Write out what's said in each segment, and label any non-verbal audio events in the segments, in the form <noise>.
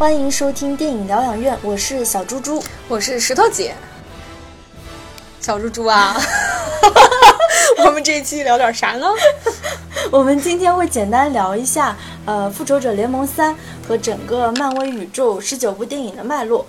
欢迎收听电影疗养院，我是小猪猪，我是石头姐。小猪猪啊，<laughs> 我们这一期聊点啥呢？<laughs> 我们今天会简单聊一下呃《复仇者联盟三》和整个漫威宇宙十九部电影的脉络。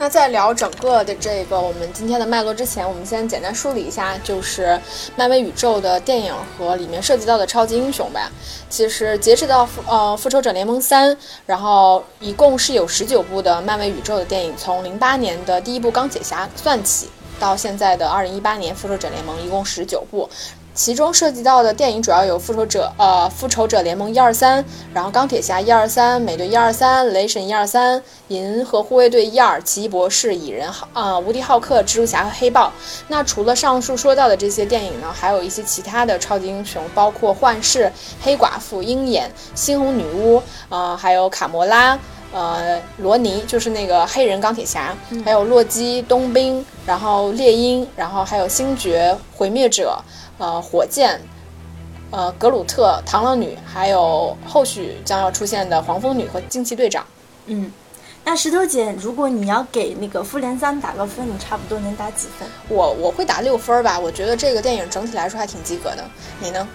那在聊整个的这个我们今天的脉络之前，我们先简单梳理一下，就是漫威宇宙的电影和里面涉及到的超级英雄吧。其实截止到复呃《复仇者联盟三》，然后一共是有十九部的漫威宇宙的电影，从零八年的第一部钢铁侠算起，到现在的二零一八年《复仇者联盟》一共十九部。其中涉及到的电影主要有复仇者，呃，复仇者联盟一二三，然后钢铁侠一二三，美队一二三，雷神一二三，银河护卫队一二，奇异博士，蚁人，呃，无敌浩克，蜘蛛侠和黑豹。那除了上述说到的这些电影呢，还有一些其他的超级英雄，包括幻视、黑寡妇、鹰眼、猩红女巫，呃，还有卡魔拉，呃，罗尼，就是那个黑人钢铁侠，还有洛基、冬兵，然后猎鹰，然后还有星爵、毁灭者。呃，火箭，呃，格鲁特、螳螂女，还有后续将要出现的黄蜂女和惊奇队长。嗯，那石头姐，如果你要给那个复联三打个分，你差不多能打几分？我我会打六分吧，我觉得这个电影整体来说还挺及格的。你呢？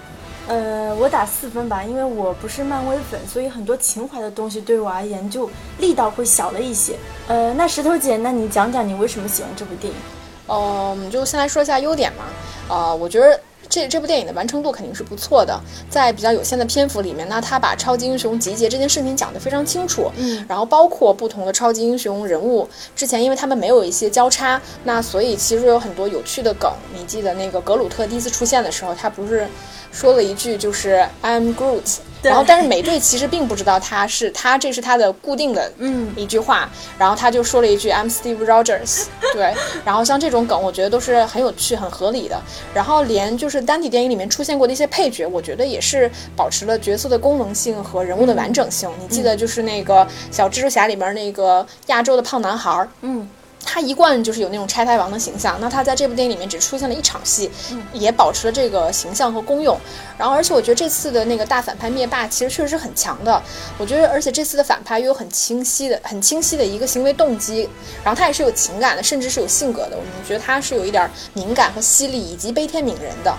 呃，我打四分吧，因为我不是漫威粉，所以很多情怀的东西对我而言就力道会小了一些。呃，那石头姐，那你讲讲你为什么喜欢这部电影？哦，我们就先来说一下优点嘛。呃，我觉得。这这部电影的完成度肯定是不错的，在比较有限的篇幅里面，那他把超级英雄集结这件事情讲得非常清楚，嗯，然后包括不同的超级英雄人物，之前因为他们没有一些交叉，那所以其实有很多有趣的梗。你记得那个格鲁特第一次出现的时候，他不是说了一句就是 I'm Groot。然后，但是美队其实并不知道他是他，这是他的固定的嗯一句话。然后他就说了一句 "I'm Steve Rogers"，对。然后像这种梗，我觉得都是很有趣、很合理的。然后连就是单体电影里面出现过的一些配角，我觉得也是保持了角色的功能性和人物的完整性。你记得就是那个小蜘蛛侠里面那个亚洲的胖男孩，嗯。他一贯就是有那种拆台王的形象，那他在这部电影里面只出现了一场戏，也保持了这个形象和功用。然后，而且我觉得这次的那个大反派灭霸其实确实是很强的。我觉得，而且这次的反派又有很清晰的、很清晰的一个行为动机，然后他也是有情感的，甚至是有性格的。我们觉得他是有一点敏感和犀利，以及悲天悯人的。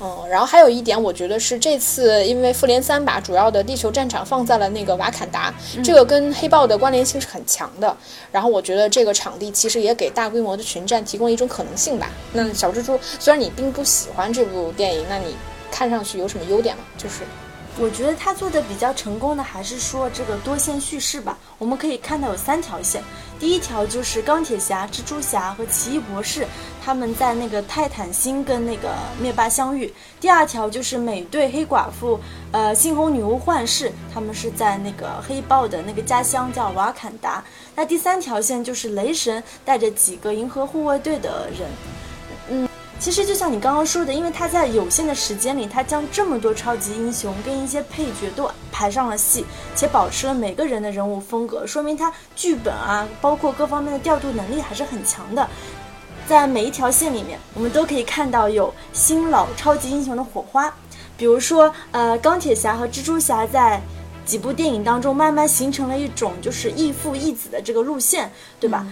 嗯，然后还有一点，我觉得是这次因为复联三把主要的地球战场放在了那个瓦坎达，这个跟黑豹的关联性是很强的。然后我觉得这个场地其实也给大规模的群战提供了一种可能性吧。那小蜘蛛，虽然你并不喜欢这部电影，那你看上去有什么优点吗？就是。我觉得他做的比较成功的还是说这个多线叙事吧。我们可以看到有三条线，第一条就是钢铁侠、蜘蛛侠和奇异博士他们在那个泰坦星跟那个灭霸相遇；第二条就是美队、黑寡妇、呃猩红女巫、幻视他们是在那个黑豹的那个家乡叫瓦坎达；那第三条线就是雷神带着几个银河护卫队的人，其实就像你刚刚说的，因为他在有限的时间里，他将这么多超级英雄跟一些配角都排上了戏，且保持了每个人的人物风格，说明他剧本啊，包括各方面的调度能力还是很强的。在每一条线里面，我们都可以看到有新老超级英雄的火花。比如说，呃，钢铁侠和蜘蛛侠在几部电影当中慢慢形成了一种就是义父义子的这个路线，对吧？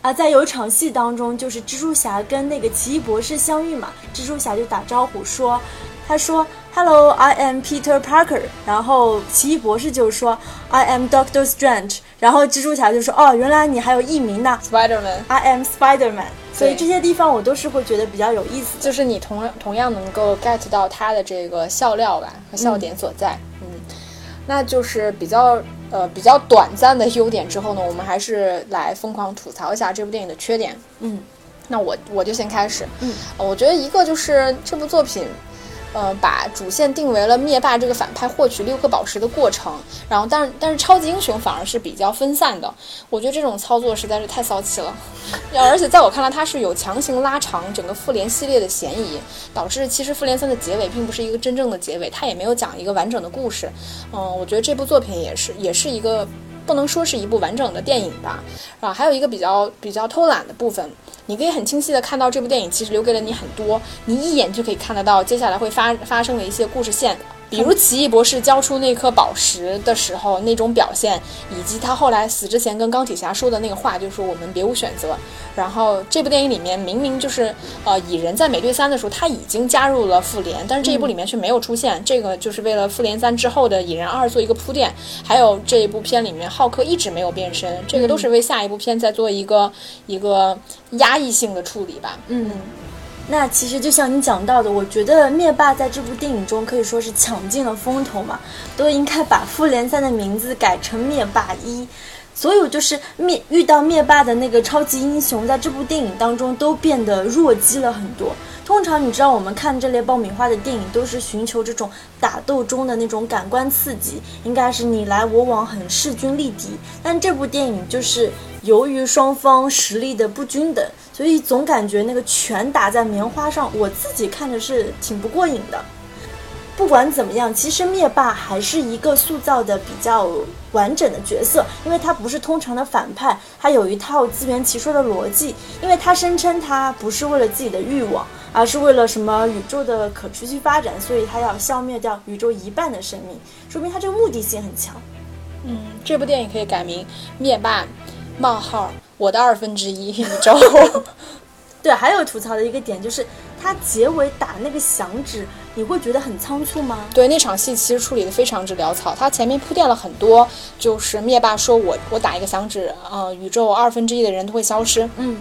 啊，在有一场戏当中，就是蜘蛛侠跟那个奇异博士相遇嘛，蜘蛛侠就打招呼说，他说 Hello, I am Peter Parker，然后奇异博士就说 I am Doctor Strange，然后蜘蛛侠就说哦，原来你还有艺名呢，Spiderman，I am Spiderman，所以这些地方我都是会觉得比较有意思，就是你同同样能够 get 到他的这个笑料吧和笑点所在，嗯，那就是比较。呃，比较短暂的优点之后呢，我们还是来疯狂吐槽一下这部电影的缺点。嗯，那我我就先开始。嗯，我觉得一个就是这部作品。呃，把主线定为了灭霸这个反派获取六颗宝石的过程，然后，但是但是超级英雄反而是比较分散的，我觉得这种操作实在是太骚气了。<laughs> 而且在我看来，它是有强行拉长整个复联系列的嫌疑，导致其实复联三的结尾并不是一个真正的结尾，它也没有讲一个完整的故事。嗯，我觉得这部作品也是也是一个。不能说是一部完整的电影吧，啊，还有一个比较比较偷懒的部分，你可以很清晰的看到这部电影其实留给了你很多，你一眼就可以看得到接下来会发发生的一些故事线，比如奇异博士交出那颗宝石的时候那种表现，以及他后来死之前跟钢铁侠说的那个话，就是说我们别无选择。然后这部电影里面明明就是呃蚁人在美队三的时候他已经加入了复联，但是这一部里面却没有出现，这个就是为了复联三之后的蚁人二做一个铺垫。还有这一部片里面浩克一直没有变身，这个都是为下一部片在做一个一个压抑性的处理吧。嗯。那其实就像你讲到的，我觉得灭霸在这部电影中可以说是抢尽了风头嘛，都应该把复联三的名字改成灭霸一。所有就是灭遇到灭霸的那个超级英雄，在这部电影当中都变得弱鸡了很多。通常你知道，我们看这类爆米花的电影，都是寻求这种打斗中的那种感官刺激，应该是你来我往，很势均力敌。但这部电影就是由于双方实力的不均等。所以总感觉那个拳打在棉花上，我自己看着是挺不过瘾的。不管怎么样，其实灭霸还是一个塑造的比较完整的角色，因为他不是通常的反派，他有一套自圆其说的逻辑。因为他声称他不是为了自己的欲望，而是为了什么宇宙的可持续发展，所以他要消灭掉宇宙一半的生命，说明他这个目的性很强。嗯，这部电影可以改名《灭霸：冒号》。我的二分之一宇宙，<laughs> <laughs> 对，还有吐槽的一个点就是，他结尾打那个响指，你会觉得很仓促吗？对，那场戏其实处理的非常之潦草，他前面铺垫了很多，就是灭霸说我我打一个响指，呃，宇宙二分之一的人都会消失，嗯，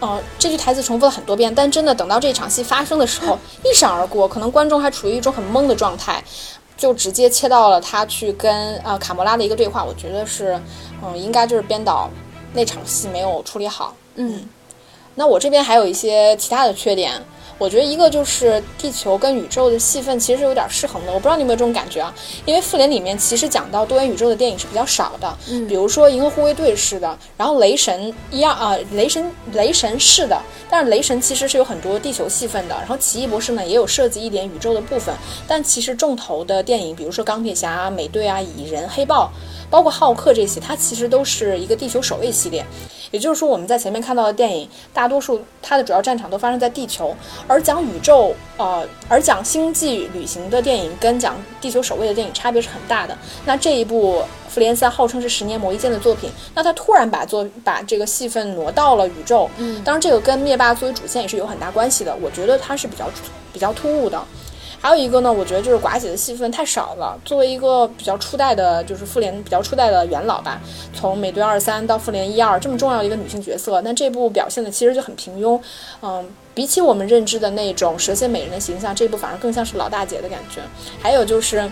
呃，这句台词重复了很多遍，但真的等到这场戏发生的时候，<laughs> 一闪而过，可能观众还处于一种很懵的状态，就直接切到了他去跟呃卡魔拉的一个对话，我觉得是，嗯，应该就是编导。那场戏没有处理好，嗯，那我这边还有一些其他的缺点。我觉得一个就是地球跟宇宙的戏份其实是有点失衡的，我不知道你有没有这种感觉啊？因为复联里面其实讲到多元宇宙的电影是比较少的，嗯，比如说银河护卫队是的，然后雷神一样啊，雷神雷神是的，但是雷神其实是有很多地球戏份的，然后奇异博士呢也有涉及一点宇宙的部分，但其实重头的电影，比如说钢铁侠、美队啊、蚁人、黑豹。包括浩克这些，它其实都是一个地球守卫系列，也就是说，我们在前面看到的电影，大多数它的主要战场都发生在地球，而讲宇宙，呃，而讲星际旅行的电影跟讲地球守卫的电影差别是很大的。那这一部《复联三》号称是十年磨一剑的作品，那它突然把作把这个戏份挪到了宇宙，嗯，当然这个跟灭霸作为主线也是有很大关系的，我觉得它是比较比较突兀的。还有一个呢，我觉得就是寡姐的戏份太少了。作为一个比较初代的，就是复联比较初代的元老吧，从美队二三到复联一二这么重要的一个女性角色，但这部表现的其实就很平庸。嗯，比起我们认知的那种蛇蝎美人的形象，这部反而更像是老大姐的感觉。还有就是，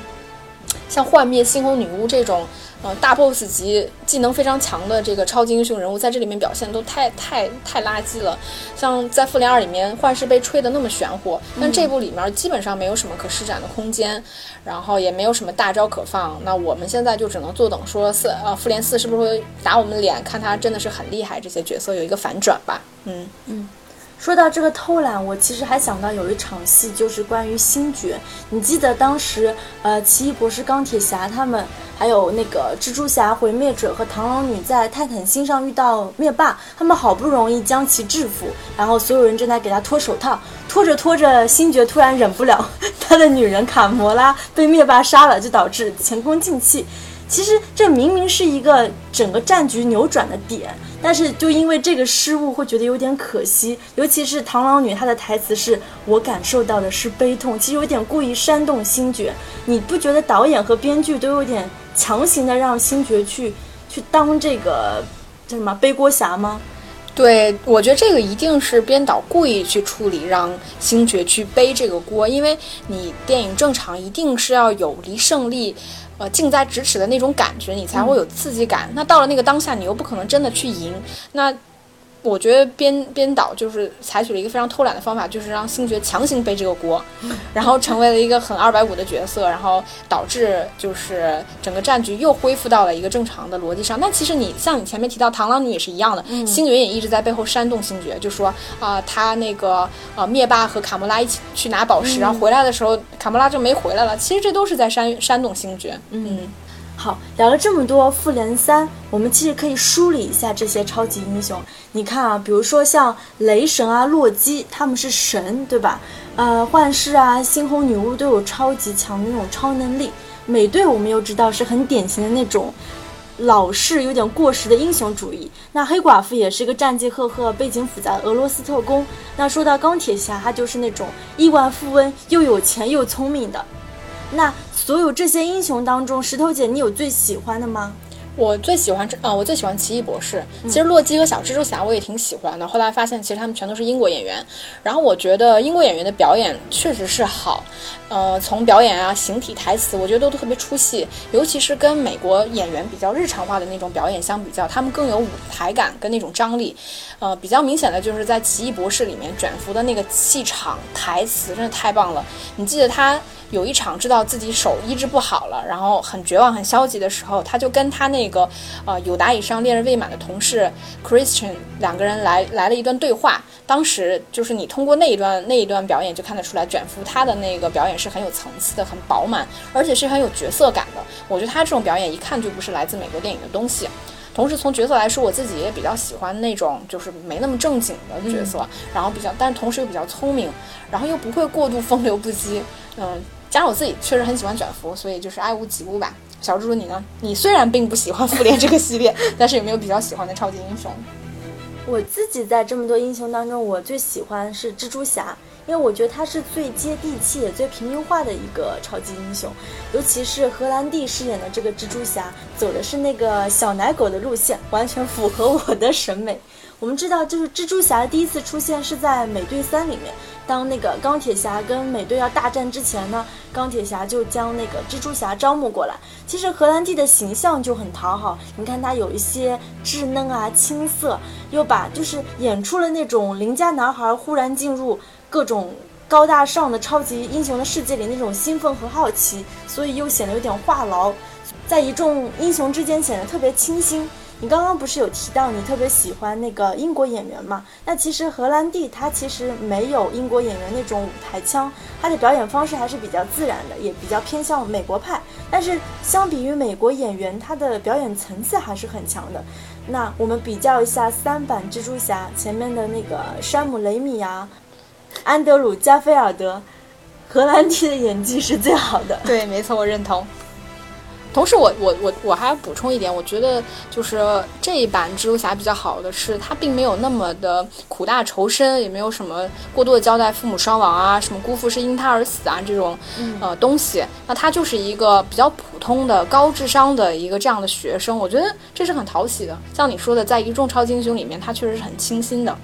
像幻灭、猩红女巫这种。呃，大 boss 级技能非常强的这个超级英雄人物，在这里面表现都太太太垃圾了。像在复联二里面，幻视被吹得那么玄乎，但这部里面基本上没有什么可施展的空间，然后也没有什么大招可放。那我们现在就只能坐等，说四呃复联四是不是会打我们脸，看他真的是很厉害，这些角色有一个反转吧。嗯嗯。说到这个偷懒，我其实还想到有一场戏，就是关于星爵。你记得当时，呃，奇异博士、钢铁侠他们，还有那个蜘蛛侠、毁灭者和螳螂女在泰坦星上遇到灭霸，他们好不容易将其制服，然后所有人正在给他脱手套，拖着拖着，星爵突然忍不了，<laughs> 他的女人卡魔拉被灭霸杀了，就导致前功尽弃。其实这明明是一个整个战局扭转的点，但是就因为这个失误，会觉得有点可惜。尤其是螳螂女，她的台词是我感受到的是悲痛，其实有点故意煽动星爵。你不觉得导演和编剧都有点强行的让星爵去去当这个叫什么背锅侠吗？对，我觉得这个一定是编导故意去处理，让星爵去背这个锅，因为你电影正常一定是要有离胜利。呃，近在咫尺的那种感觉，你才会有刺激感。那到了那个当下，你又不可能真的去赢，那。我觉得编编导就是采取了一个非常偷懒的方法，就是让星爵强行背这个锅，<laughs> 然后成为了一个很二百五的角色，然后导致就是整个战局又恢复到了一个正常的逻辑上。那其实你像你前面提到螳螂女也是一样的，星爵也一直在背后煽动星爵，就说啊，他那个呃灭霸和卡魔拉一起去拿宝石，然后回来的时候卡魔拉就没回来了。其实这都是在煽煽动星爵，嗯。好，聊了这么多复联三，我们其实可以梳理一下这些超级英雄。你看啊，比如说像雷神啊、洛基，他们是神，对吧？呃，幻视啊、猩红女巫都有超级强的那种超能力。美队我们又知道是很典型的那种老式、有点过时的英雄主义。那黑寡妇也是一个战绩赫赫、背景复杂的俄罗斯特工。那说到钢铁侠，他就是那种亿万富翁，又有钱又聪明的。那所有这些英雄当中，石头姐，你有最喜欢的吗？我最喜欢这啊，我最喜欢奇异博士。其实洛基和小蜘蛛侠我也挺喜欢的。后来发现，其实他们全都是英国演员。然后我觉得英国演员的表演确实是好，呃，从表演啊、形体、台词，我觉得都特别出戏。尤其是跟美国演员比较日常化的那种表演相比较，他们更有舞台感跟那种张力。呃，比较明显的就是在奇异博士里面，卷福的那个气场、台词真的太棒了。你记得他？有一场知道自己手医治不好了，然后很绝望、很消极的时候，他就跟他那个呃有达以上恋人未满的同事 Christian 两个人来来了一段对话。当时就是你通过那一段那一段表演就看得出来，卷福他的那个表演是很有层次的、很饱满，而且是很有角色感的。我觉得他这种表演一看就不是来自美国电影的东西。同时从角色来说，我自己也比较喜欢那种就是没那么正经的角色，然后比较，但同时又比较聪明，然后又不会过度风流不羁，嗯。加上我自己确实很喜欢卷福，所以就是爱屋及乌吧。小猪猪你呢？你虽然并不喜欢复联这个系列，<laughs> 但是有没有比较喜欢的超级英雄？我自己在这么多英雄当中，我最喜欢是蜘蛛侠，因为我觉得他是最接地气也最平民化的一个超级英雄。尤其是荷兰弟饰演的这个蜘蛛侠，走的是那个小奶狗的路线，完全符合我的审美。<laughs> 我们知道，就是蜘蛛侠第一次出现是在美队三里面。当那个钢铁侠跟美队要大战之前呢，钢铁侠就将那个蜘蛛侠招募过来。其实荷兰弟的形象就很讨好，你看他有一些稚嫩啊、青涩，又把就是演出了那种邻家男孩忽然进入各种高大上的超级英雄的世界里那种兴奋和好奇，所以又显得有点话痨，在一众英雄之间显得特别清新。你刚刚不是有提到你特别喜欢那个英国演员吗？那其实荷兰弟他其实没有英国演员那种舞台腔，他的表演方式还是比较自然的，也比较偏向美国派。但是相比于美国演员，他的表演层次还是很强的。那我们比较一下三版蜘蛛侠前面的那个山姆雷米啊，安德鲁加菲尔德，荷兰弟的演技是最好的。对，没错，我认同。同时，我我我我还要补充一点，我觉得就是这一版蜘蛛侠比较好的是，他并没有那么的苦大仇深，也没有什么过多的交代父母双亡啊，什么姑父是因他而死啊这种呃东西。那他就是一个比较普通的高智商的一个这样的学生，我觉得这是很讨喜的。像你说的，在一众超级英雄里面，他确实是很清新的。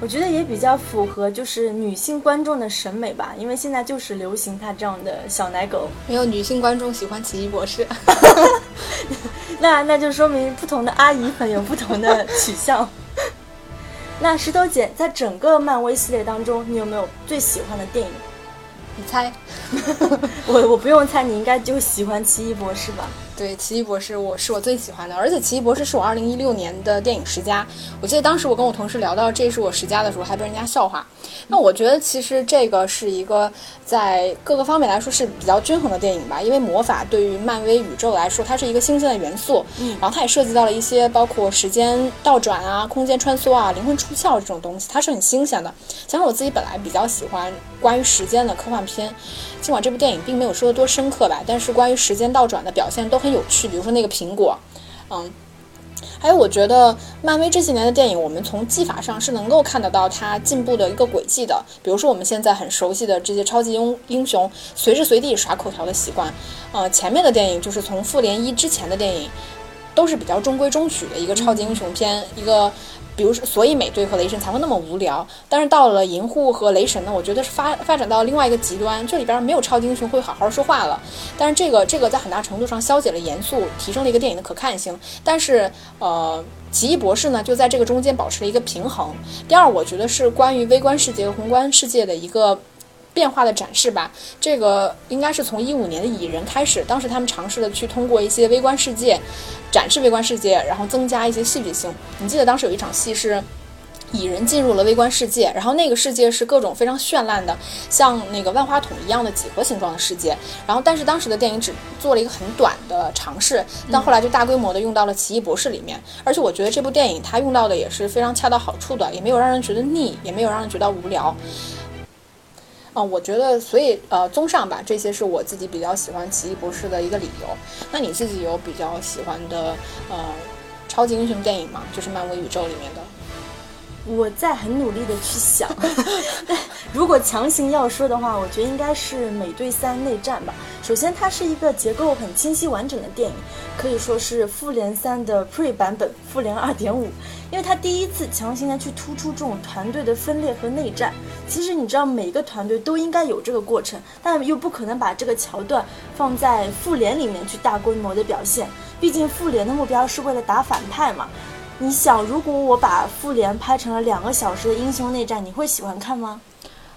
我觉得也比较符合就是女性观众的审美吧，因为现在就是流行他这样的小奶狗。<laughs> 没有女性观众喜欢奇异博士，<laughs> 那那就说明不同的阿姨粉有不同的取向。<laughs> 那石头姐在整个漫威系列当中，你有没有最喜欢的电影？你猜？我我不用猜，你应该就喜欢奇异博士吧。对，奇异博士我是我最喜欢的，而且奇异博士是我二零一六年的电影十佳。我记得当时我跟我同事聊到这是我十佳的时候，还被人家笑话。那我觉得其实这个是一个在各个方面来说是比较均衡的电影吧，因为魔法对于漫威宇宙来说，它是一个新鲜的元素。嗯，然后它也涉及到了一些包括时间倒转啊、空间穿梭啊、灵魂出窍这种东西，它是很新鲜的。加上我自己本来比较喜欢关于时间的科幻片，尽管这部电影并没有说的多深刻吧，但是关于时间倒转的表现都很。有趣，比如说那个苹果，嗯，还有我觉得漫威这些年的电影，我们从技法上是能够看得到它进步的一个轨迹的。比如说我们现在很熟悉的这些超级英英雄，随时随地耍口条的习惯，呃，前面的电影就是从复联一之前的电影，都是比较中规中矩的一个超级英雄片，一个。比如说，所以美队和雷神才会那么无聊。但是到了银护和雷神呢，我觉得是发发展到另外一个极端，这里边没有超级英雄会好好说话了。但是这个这个在很大程度上消解了严肃，提升了一个电影的可看性。但是呃，奇异博士呢，就在这个中间保持了一个平衡。第二，我觉得是关于微观世界和宏观世界的一个。变化的展示吧，这个应该是从一五年的蚁人开始，当时他们尝试的去通过一些微观世界展示微观世界，然后增加一些戏剧性。你记得当时有一场戏是蚁人进入了微观世界，然后那个世界是各种非常绚烂的，像那个万花筒一样的几何形状的世界。然后但是当时的电影只做了一个很短的尝试，但后来就大规模的用到了奇异博士里面。而且我觉得这部电影它用到的也是非常恰到好处的，也没有让人觉得腻，也没有让人觉得无聊。啊，我觉得，所以呃，综上吧，这些是我自己比较喜欢奇异博士的一个理由。那你自己有比较喜欢的呃超级英雄电影吗？就是漫威宇宙里面的。我在很努力的去想，<laughs> 但如果强行要说的话，我觉得应该是《美队三内战》吧。首先，它是一个结构很清晰完整的电影，可以说是《复联三》的 Pre 版本，《复联二点五》，因为它第一次强行的去突出这种团队的分裂和内战。其实你知道，每个团队都应该有这个过程，但又不可能把这个桥段放在复联里面去大规模的表现，毕竟复联的目标是为了打反派嘛。你想，如果我把复联拍成了两个小时的英雄内战，你会喜欢看吗？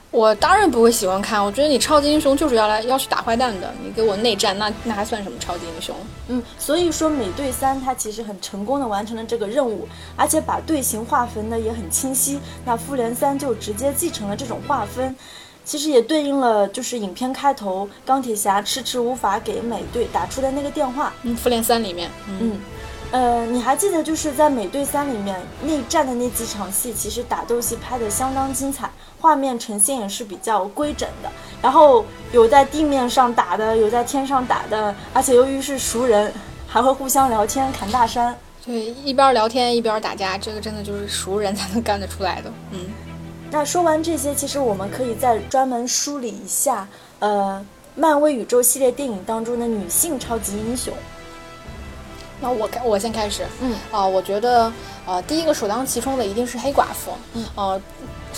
我当然不会喜欢看。我觉得你超级英雄就是要来要去打坏蛋的，你给我内战，那那还算什么超级英雄？嗯，所以说美队三它其实很成功的完成了这个任务，而且把队形划分的也很清晰。那复联三就直接继承了这种划分，其实也对应了就是影片开头钢铁侠迟迟无法给美队打出的那个电话。嗯，复联三里面，嗯。呃，你还记得就是在《美队三》里面内战的那几场戏，其实打斗戏拍的相当精彩，画面呈现也是比较规整的。然后有在地面上打的，有在天上打的，而且由于是熟人，还会互相聊天侃大山。对，一边聊天一边打架，这个真的就是熟人才能干得出来的。嗯，那说完这些，其实我们可以再专门梳理一下，呃，漫威宇宙系列电影当中的女性超级英雄。那我开，我先开始。嗯啊，我觉得，呃，第一个首当其冲的一定是黑寡妇。嗯，呃。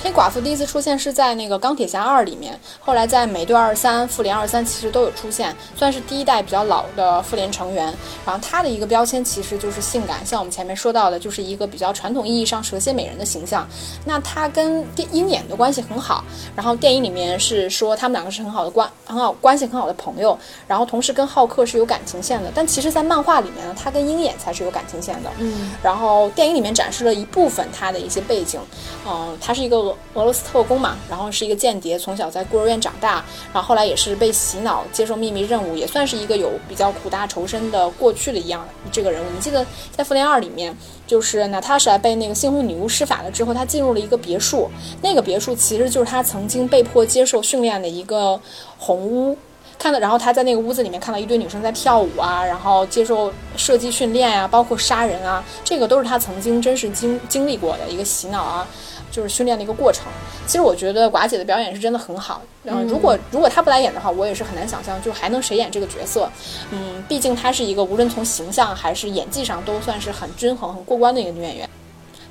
黑寡妇第一次出现是在那个钢铁侠二里面，后来在美队二三、复联二三其实都有出现，算是第一代比较老的复联成员。然后她的一个标签其实就是性感，像我们前面说到的，就是一个比较传统意义上蛇蝎美人的形象。那她跟电鹰眼的关系很好，然后电影里面是说他们两个是很好的关很好关系很好的朋友，然后同时跟浩克是有感情线的。但其实，在漫画里面呢，他跟鹰眼才是有感情线的。嗯，然后电影里面展示了一部分他的一些背景，嗯，他是一个。俄俄罗斯特工嘛，然后是一个间谍，从小在孤儿院长大，然后后来也是被洗脑接受秘密任务，也算是一个有比较苦大仇深的过去的一样这个人物。你记得在复联二里面，就是娜塔莎被那个猩红女巫施法了之后，她进入了一个别墅，那个别墅其实就是她曾经被迫接受训练的一个红屋。看到，然后他在那个屋子里面看到一堆女生在跳舞啊，然后接受射击训练啊，包括杀人啊，这个都是他曾经真实经经历过的一个洗脑啊。就是训练的一个过程。其实我觉得寡姐的表演是真的很好。嗯，如果如果她不来演的话，我也是很难想象，就还能谁演这个角色。嗯，毕竟她是一个无论从形象还是演技上都算是很均衡、很过关的一个女演员。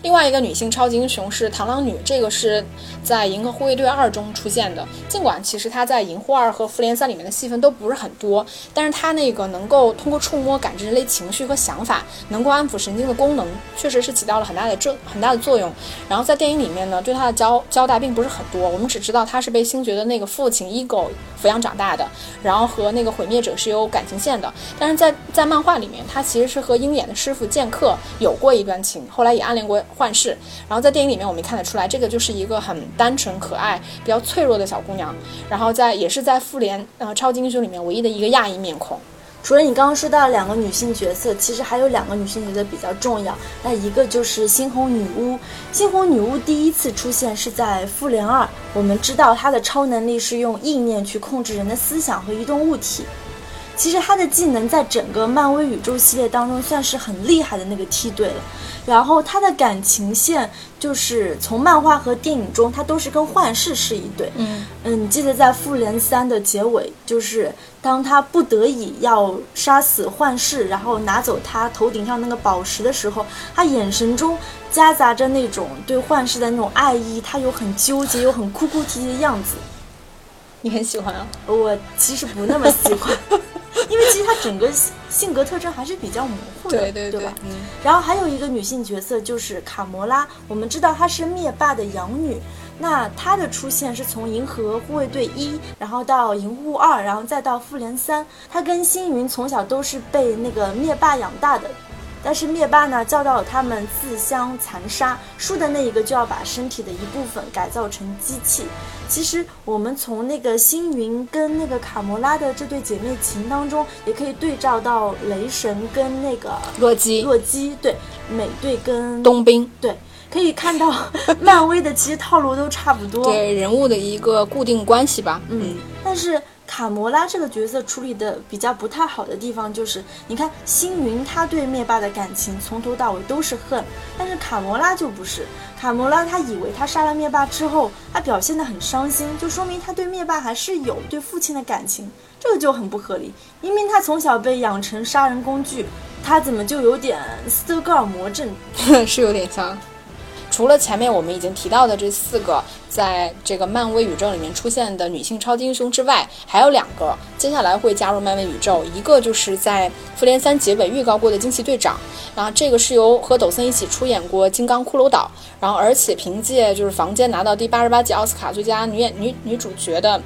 另外一个女性超级英雄是螳螂女，这个是在《银河护卫队二》中出现的。尽管其实她在《银护二》和《复联三》里面的戏份都不是很多，但是她那个能够通过触摸感知人类情绪和想法，能够安抚神经的功能，确实是起到了很大的作很大的作用。然后在电影里面呢，对她的交交代并不是很多，我们只知道她是被星爵的那个父亲 Ego 抚养长大的，然后和那个毁灭者是有感情线的。但是在在漫画里面，她其实是和鹰眼的师傅剑客有过一段情，后来也暗恋过。幻视，然后在电影里面我们看得出来，这个就是一个很单纯可爱、比较脆弱的小姑娘。然后在也是在复联呃超级英雄里面唯一的一个亚裔面孔。除了你刚刚说到两个女性角色，其实还有两个女性角色比较重要。那一个就是猩红女巫。猩红女巫第一次出现是在复联二，我们知道她的超能力是用意念去控制人的思想和移动物体。其实他的技能在整个漫威宇宙系列当中算是很厉害的那个梯队了。然后他的感情线就是从漫画和电影中，他都是跟幻视是一对。嗯嗯，你记得在复联三的结尾，就是当他不得已要杀死幻视，然后拿走他头顶上那个宝石的时候，他眼神中夹杂着那种对幻视的那种爱意，他有很纠结又很哭哭啼啼的样子。你很喜欢啊？我其实不那么喜欢。<laughs> 因为其实她整个性格特征还是比较模糊的，对对对吧？嗯。然后还有一个女性角色就是卡魔拉，我们知道她是灭霸的养女，那她的出现是从银河护卫队一，然后到银护二，然后再到复联三，她跟星云从小都是被那个灭霸养大的。但是灭霸呢，教导了他们自相残杀，输的那一个就要把身体的一部分改造成机器。其实我们从那个星云跟那个卡魔拉的这对姐妹情当中，也可以对照到雷神跟那个洛基，洛基对美队跟冬兵对。可以看到漫威的其实套路都差不多，<laughs> 对人物的一个固定关系吧。嗯，但是。卡魔拉这个角色处理的比较不太好的地方就是，你看星云他对灭霸的感情从头到尾都是恨，但是卡魔拉就不是。卡魔拉他以为他杀了灭霸之后，他表现的很伤心，就说明他对灭霸还是有对父亲的感情，这个就很不合理。明明他从小被养成杀人工具，他怎么就有点斯德哥尔摩症？<laughs> 是有点像。除了前面我们已经提到的这四个在这个漫威宇宙里面出现的女性超级英雄之外，还有两个接下来会加入漫威宇宙。一个就是在复联三结尾预告过的惊奇队长，然后这个是由和抖森一起出演过《金刚骷髅岛》，然后而且凭借就是房间拿到第八十八届奥斯卡最佳女演女女主角的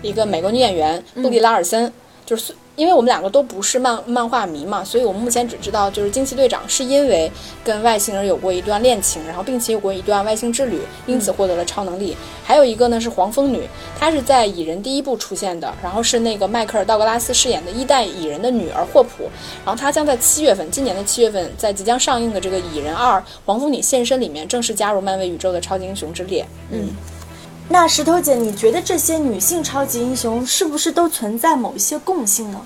一个美国女演员布丽拉尔森，就是。因为我们两个都不是漫漫画迷嘛，所以我们目前只知道就是惊奇队长是因为跟外星人有过一段恋情，然后并且有过一段外星之旅，因此获得了超能力。还有一个呢是黄蜂女，她是在蚁人第一部出现的，然后是那个迈克尔道格拉斯饰演的一代蚁人的女儿霍普，然后她将在七月份，今年的七月份，在即将上映的这个蚁人二黄蜂女现身里面正式加入漫威宇宙的超级英雄之列。嗯。那石头姐，你觉得这些女性超级英雄是不是都存在某一些共性呢？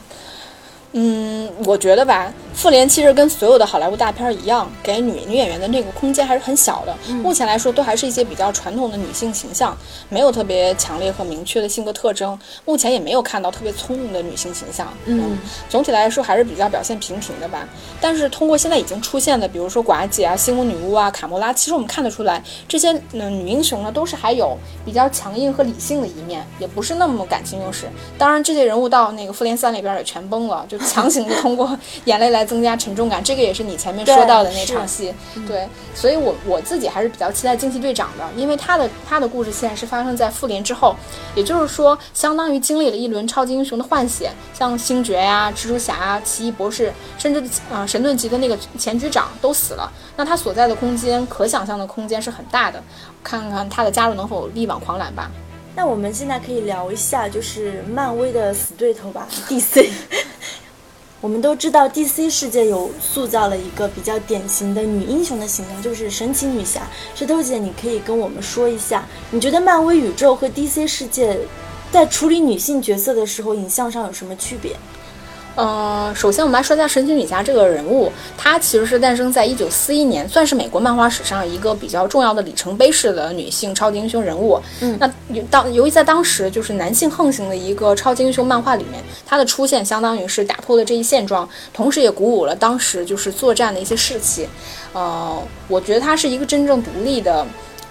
嗯，我觉得吧，复联其实跟所有的好莱坞大片一样，给女女演员的那个空间还是很小的。目前来说，都还是一些比较传统的女性形象，没有特别强烈和明确的性格特征。目前也没有看到特别聪明的女性形象。嗯，总体来说还是比较表现平平的吧。但是通过现在已经出现的，比如说寡姐啊、星空女巫啊、卡莫拉，其实我们看得出来，这些嗯女英雄呢，都是还有比较强硬和理性的一面，也不是那么感情用事。当然，这些人物到那个复联三里边也全崩了，就。<laughs> 强行的通过眼泪来增加沉重感，这个也是你前面说到的那场戏。对，所以我我自己还是比较期待惊奇队长的，因为他的他的故事线是发生在复联之后，也就是说，相当于经历了一轮超级英雄的换血，像星爵呀、蜘蛛侠啊、奇异博士，甚至啊神盾局的那个前局长都死了，那他所在的空间，可想象的空间是很大的。看看他的加入能否力挽狂澜吧。那我们现在可以聊一下，就是漫威的死对头吧，DC。我们都知道，DC 世界有塑造了一个比较典型的女英雄的形象，就是神奇女侠。石头姐，你可以跟我们说一下，你觉得漫威宇宙和 DC 世界在处理女性角色的时候，影像上有什么区别？呃，首先我们来说一下神奇女侠这个人物，她其实是诞生在一九四一年，算是美国漫画史上一个比较重要的里程碑式的女性超级英雄人物。嗯，那当由于在当时就是男性横行的一个超级英雄漫画里面，她的出现相当于是打破了这一现状，同时也鼓舞了当时就是作战的一些士气。呃，我觉得她是一个真正独立的。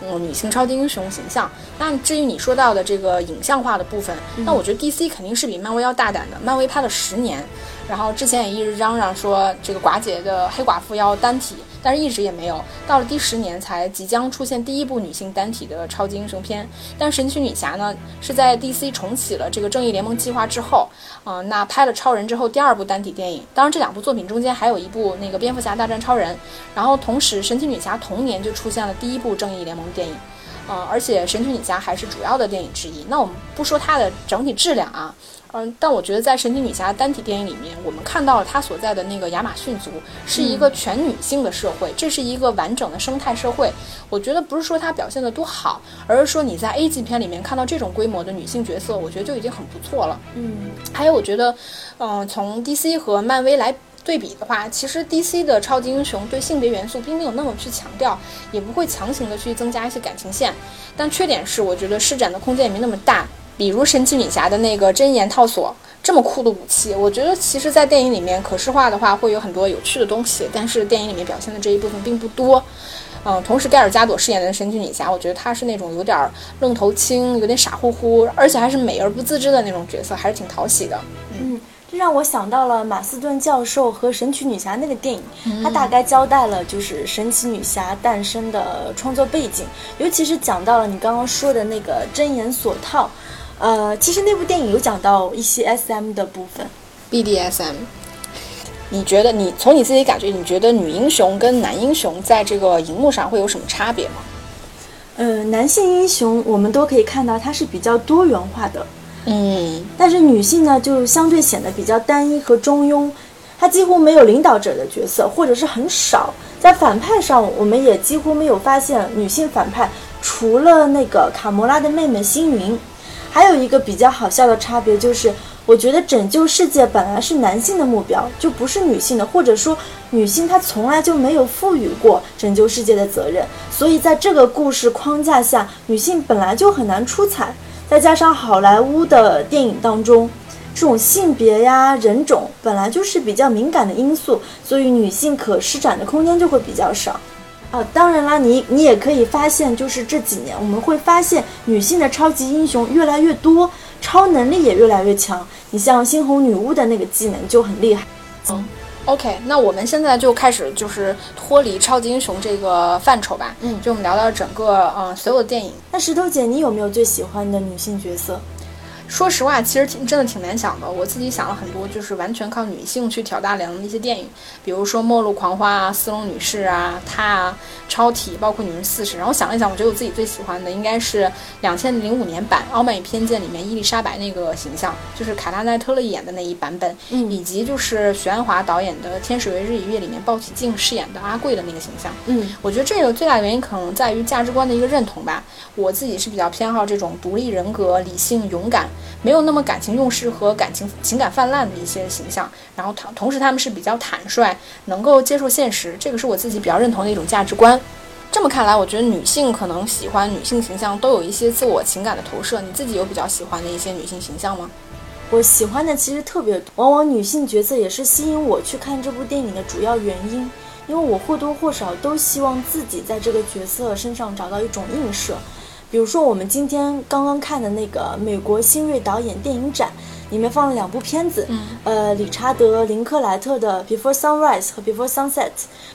嗯，女性超级英雄形象。那至于你说到的这个影像化的部分，那我觉得 DC 肯定是比漫威要大胆的。漫威拍了十年，然后之前也一直嚷嚷说这个寡姐的黑寡妇要单体。但是一直也没有，到了第十年才即将出现第一部女性单体的超级英雄片。但神奇女侠呢，是在 DC 重启了这个正义联盟计划之后，啊，那拍了超人之后第二部单体电影。当然，这两部作品中间还有一部那个蝙蝠侠大战超人。然后同时，神奇女侠同年就出现了第一部正义联盟电影，啊，而且神奇女侠还是主要的电影之一。那我们不说它的整体质量啊。嗯，但我觉得在神奇女侠单体电影里面，我们看到了她所在的那个亚马逊族是一个全女性的社会，这是一个完整的生态社会。我觉得不是说她表现的多好，而是说你在 A 级片里面看到这种规模的女性角色，我觉得就已经很不错了。嗯，还有我觉得，嗯，从 DC 和漫威来对比的话，其实 DC 的超级英雄对性别元素并没有那么去强调，也不会强行的去增加一些感情线。但缺点是，我觉得施展的空间也没那么大。比如神奇女侠的那个真言套索这么酷的武器，我觉得其实，在电影里面可视化的话，会有很多有趣的东西。但是电影里面表现的这一部分并不多。嗯，同时盖尔加朵饰演的神奇女侠，我觉得她是那种有点愣头青、有点傻乎乎，而且还是美而不自知的那种角色，还是挺讨喜的。嗯，这让我想到了马斯顿教授和神奇女侠那个电影，他大概交代了就是神奇女侠诞生的创作背景，尤其是讲到了你刚刚说的那个真言锁套。呃，其实那部电影有讲到一些 S M 的部分，BDSM。你觉得你从你自己感觉，你觉得女英雄跟男英雄在这个荧幕上会有什么差别吗？呃，男性英雄我们都可以看到他是比较多元化的，嗯，但是女性呢就相对显得比较单一和中庸，她几乎没有领导者的角色，或者是很少。在反派上，我们也几乎没有发现女性反派，除了那个卡魔拉的妹妹星云。还有一个比较好笑的差别就是，我觉得拯救世界本来是男性的目标，就不是女性的，或者说女性她从来就没有赋予过拯救世界的责任。所以在这个故事框架下，女性本来就很难出彩。再加上好莱坞的电影当中，这种性别呀、人种本来就是比较敏感的因素，所以女性可施展的空间就会比较少。啊，当然啦，你你也可以发现，就是这几年我们会发现女性的超级英雄越来越多，超能力也越来越强。你像猩红女巫的那个技能就很厉害。嗯，OK，那我们现在就开始就是脱离超级英雄这个范畴吧。嗯，就我们聊聊整个嗯所有的电影。那石头姐，你有没有最喜欢的女性角色？说实话，其实挺真的挺难想的。我自己想了很多，就是完全靠女性去挑大梁的一些电影，比如说《末路狂花》啊，《斯隆女士》啊，她啊，《超体》，包括《女人四十》。然后想了一想，我觉得我自己最喜欢的应该是两千零五年版《傲慢与偏见》里面伊丽莎白那个形象，就是卡拉奈特勒演的那一版本，嗯，以及就是徐安华导演的《天使为日与月》里面鲍起静饰演的阿贵的那个形象。嗯，我觉得这个最大的原因可能在于价值观的一个认同吧。我自己是比较偏好这种独立人格、理性、勇敢。没有那么感情用事和感情情感泛滥的一些形象，然后同同时他们是比较坦率，能够接受现实，这个是我自己比较认同的一种价值观。这么看来，我觉得女性可能喜欢女性形象都有一些自我情感的投射。你自己有比较喜欢的一些女性形象吗？我喜欢的其实特别多，往往女性角色也是吸引我去看这部电影的主要原因，因为我或多或少都希望自己在这个角色身上找到一种映射。比如说，我们今天刚刚看的那个美国新锐导演电影展，里面放了两部片子，呃，理查德·林克莱特的《Before Sunrise》和《Before Sunset》，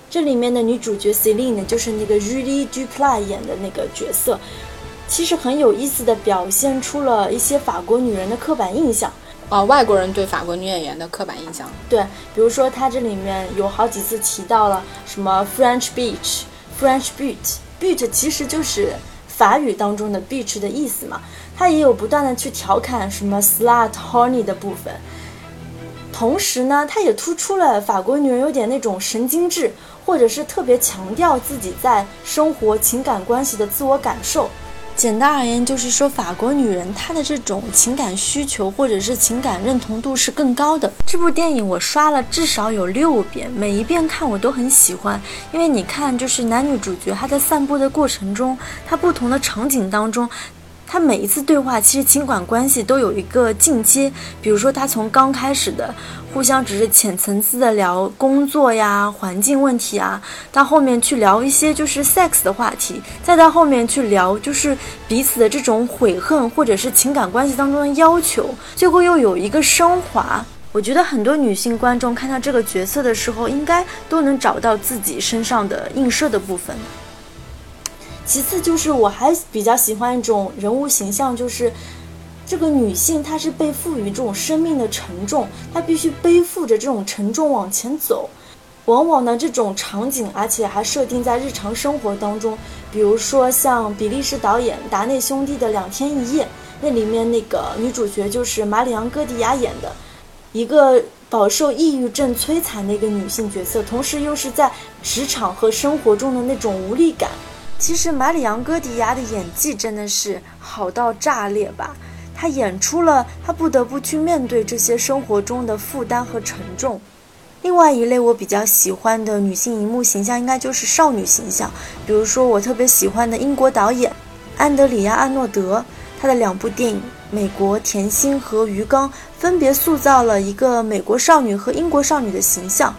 这里面的女主角 Celine 就是那个 Julie Dupla 演的那个角色，其实很有意思的表现出了一些法国女人的刻板印象啊，外国人对法国女演员的刻板印象。对，比如说它这里面有好几次提到了什么 French Beach、French Beauty，Beauty 其实就是。法语当中的 beach 的意思嘛，它也有不断的去调侃什么 slut horny 的部分，同时呢，它也突出了法国女人有点那种神经质，或者是特别强调自己在生活情感关系的自我感受。简单而言，就是说法国女人她的这种情感需求或者是情感认同度是更高的。这部电影我刷了至少有六遍，每一遍看我都很喜欢，因为你看，就是男女主角他在散步的过程中，他不同的场景当中。他每一次对话，其实情感关系都有一个进阶。比如说，他从刚开始的互相只是浅层次的聊工作呀、环境问题啊，到后面去聊一些就是 sex 的话题，再到后面去聊就是彼此的这种悔恨或者是情感关系当中的要求，最后又有一个升华。我觉得很多女性观众看到这个角色的时候，应该都能找到自己身上的映射的部分。其次就是我还比较喜欢一种人物形象，就是这个女性她是被赋予这种生命的沉重，她必须背负着这种沉重往前走。往往呢这种场景，而且还设定在日常生活当中，比如说像比利时导演达内兄弟的《两天一夜》，那里面那个女主角就是马里昂戈迪亚演的，一个饱受抑郁症摧残的一个女性角色，同时又是在职场和生活中的那种无力感。其实马里昂·戈迪亚的演技真的是好到炸裂吧！他演出了他不得不去面对这些生活中的负担和沉重。另外一类我比较喜欢的女性荧幕形象，应该就是少女形象。比如说我特别喜欢的英国导演安德里亚·阿诺德，他的两部电影《美国甜心》和《鱼缸》分别塑造了一个美国少女和英国少女的形象。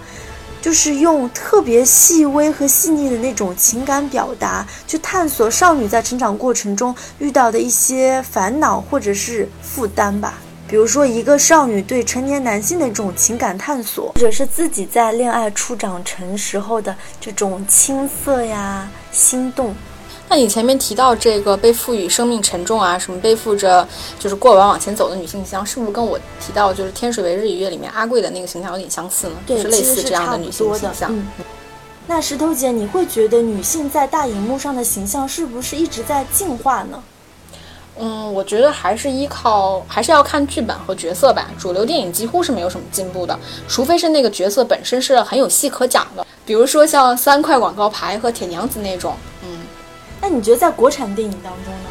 就是用特别细微和细腻的那种情感表达，去探索少女在成长过程中遇到的一些烦恼或者是负担吧。比如说，一个少女对成年男性的这种情感探索，或者是自己在恋爱初长成时候的这种青涩呀、心动。那你前面提到这个被赋予生命沉重啊，什么背负着就是过往往前走的女性形象，是不是跟我提到就是《天水围日与月》里面阿贵的那个形象有点相似呢？对，是类似这样的女性形象。嗯，那石头姐，你会觉得女性在大荧幕上的形象是不是一直在进化呢？嗯，我觉得还是依靠，还是要看剧本和角色吧。主流电影几乎是没有什么进步的，除非是那个角色本身是很有戏可讲的。比如说像三块广告牌和铁娘子那种。嗯，那你觉得在国产电影当中呢？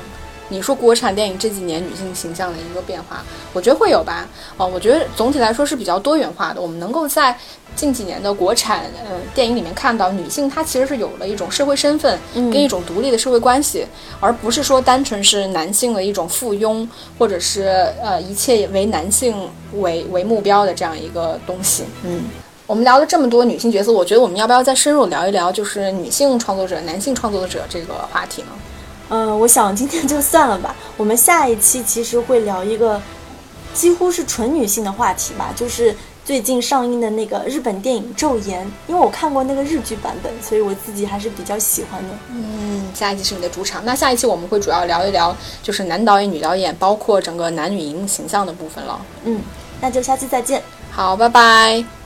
你说国产电影这几年女性形象的一个变化，我觉得会有吧。哦，我觉得总体来说是比较多元化的。我们能够在近几年的国产呃电影里面看到，女性她其实是有了一种社会身份跟一种独立的社会关系，而不是说单纯是男性的一种附庸，或者是呃一切为男性为为目标的这样一个东西。嗯，我们聊了这么多女性角色，我觉得我们要不要再深入聊一聊，就是女性创作者、男性创作者这个话题呢？嗯，我想今天就算了吧。我们下一期其实会聊一个几乎是纯女性的话题吧，就是最近上映的那个日本电影《昼颜》，因为我看过那个日剧版本，所以我自己还是比较喜欢的。嗯，下一期是你的主场。那下一期我们会主要聊一聊，就是男导演、女导演，包括整个男女荧幕形象的部分了。嗯，那就下期再见。好，拜拜。